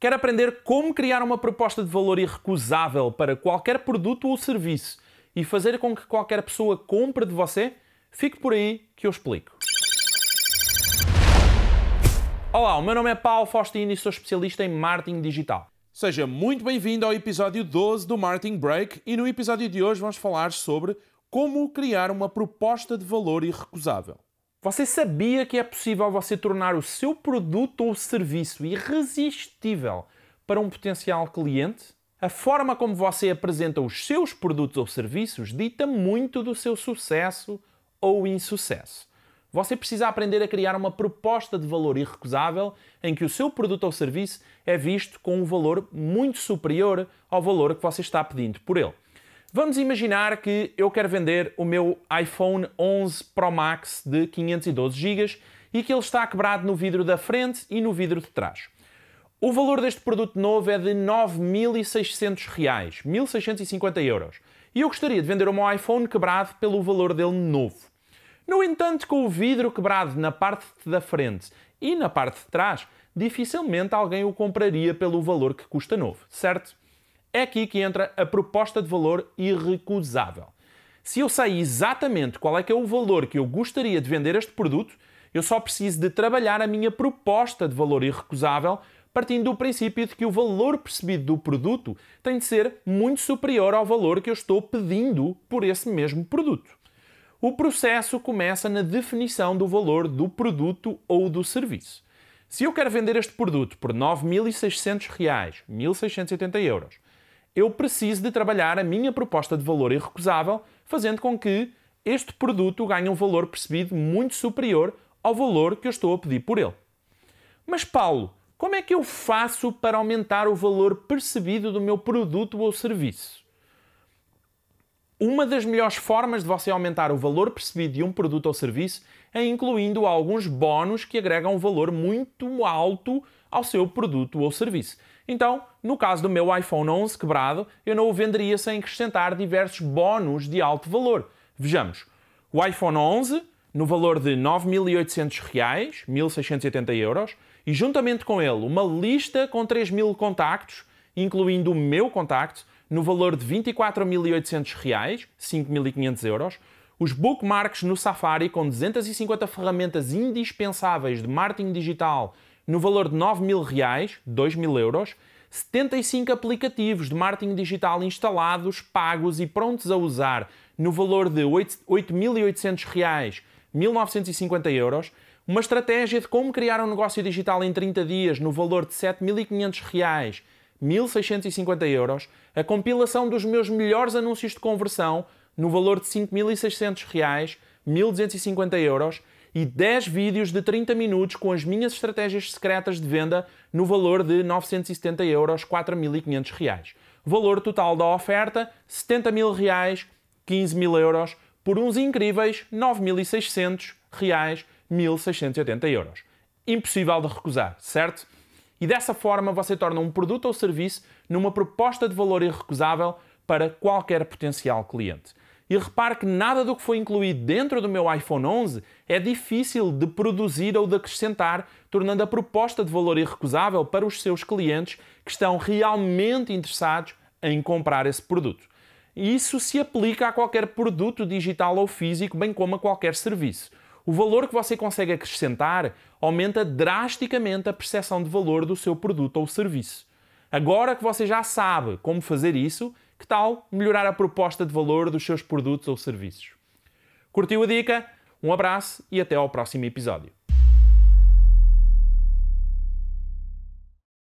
Quer aprender como criar uma proposta de valor irrecusável para qualquer produto ou serviço e fazer com que qualquer pessoa compre de você? Fique por aí que eu explico. Olá, o meu nome é Paulo Faustino e sou especialista em marketing digital. Seja muito bem-vindo ao episódio 12 do Marketing Break e no episódio de hoje vamos falar sobre como criar uma proposta de valor irrecusável. Você sabia que é possível você tornar o seu produto ou serviço irresistível para um potencial cliente? A forma como você apresenta os seus produtos ou serviços dita muito do seu sucesso ou insucesso. Você precisa aprender a criar uma proposta de valor irrecusável em que o seu produto ou serviço é visto com um valor muito superior ao valor que você está pedindo por ele. Vamos imaginar que eu quero vender o meu iPhone 11 Pro Max de 512 GB e que ele está quebrado no vidro da frente e no vidro de trás. O valor deste produto novo é de 9.600 reais, 1.650 euros. E eu gostaria de vender o meu iPhone quebrado pelo valor dele novo. No entanto, com o vidro quebrado na parte da frente e na parte de trás, dificilmente alguém o compraria pelo valor que custa novo, certo? É aqui que entra a proposta de valor irrecusável. Se eu sei exatamente qual é que é o valor que eu gostaria de vender este produto, eu só preciso de trabalhar a minha proposta de valor irrecusável partindo do princípio de que o valor percebido do produto tem de ser muito superior ao valor que eu estou pedindo por esse mesmo produto. O processo começa na definição do valor do produto ou do serviço. Se eu quero vender este produto por 9.600 reais, 1.680 euros, eu preciso de trabalhar a minha proposta de valor irrecusável, fazendo com que este produto ganhe um valor percebido muito superior ao valor que eu estou a pedir por ele. Mas, Paulo, como é que eu faço para aumentar o valor percebido do meu produto ou serviço? Uma das melhores formas de você aumentar o valor percebido de um produto ou serviço é incluindo alguns bónus que agregam um valor muito alto ao seu produto ou serviço. Então, no caso do meu iPhone 11 quebrado, eu não o venderia sem acrescentar diversos bónus de alto valor. Vejamos, o iPhone 11 no valor de 9.800 reais, 1.680 euros, e juntamente com ele uma lista com 3.000 contactos, incluindo o meu contacto, no valor de 24.800 reais, 5.500 euros, os bookmarks no Safari com 250 ferramentas indispensáveis de marketing digital no valor de 9 mil reais, 2 mil euros, 75 aplicativos de marketing digital instalados, pagos e prontos a usar no valor de 8.800 reais, 1.950 euros, uma estratégia de como criar um negócio digital em 30 dias no valor de 7.500 reais, 1.650 euros, a compilação dos meus melhores anúncios de conversão no valor de 5.600 reais, 1.250 euros e 10 vídeos de 30 minutos com as minhas estratégias secretas de venda no valor de 970 euros, 4.500 reais. Valor total da oferta, 70 mil reais, 15 mil euros, por uns incríveis 9.600 reais, 1.680 euros. Impossível de recusar, certo? E dessa forma você torna um produto ou serviço numa proposta de valor irrecusável para qualquer potencial cliente. E repare que nada do que foi incluído dentro do meu iPhone 11 é difícil de produzir ou de acrescentar, tornando a proposta de valor irrecusável para os seus clientes que estão realmente interessados em comprar esse produto. E isso se aplica a qualquer produto digital ou físico, bem como a qualquer serviço. O valor que você consegue acrescentar aumenta drasticamente a percepção de valor do seu produto ou serviço. Agora que você já sabe como fazer isso, que tal melhorar a proposta de valor dos seus produtos ou serviços? Curtiu a dica? Um abraço e até ao próximo episódio.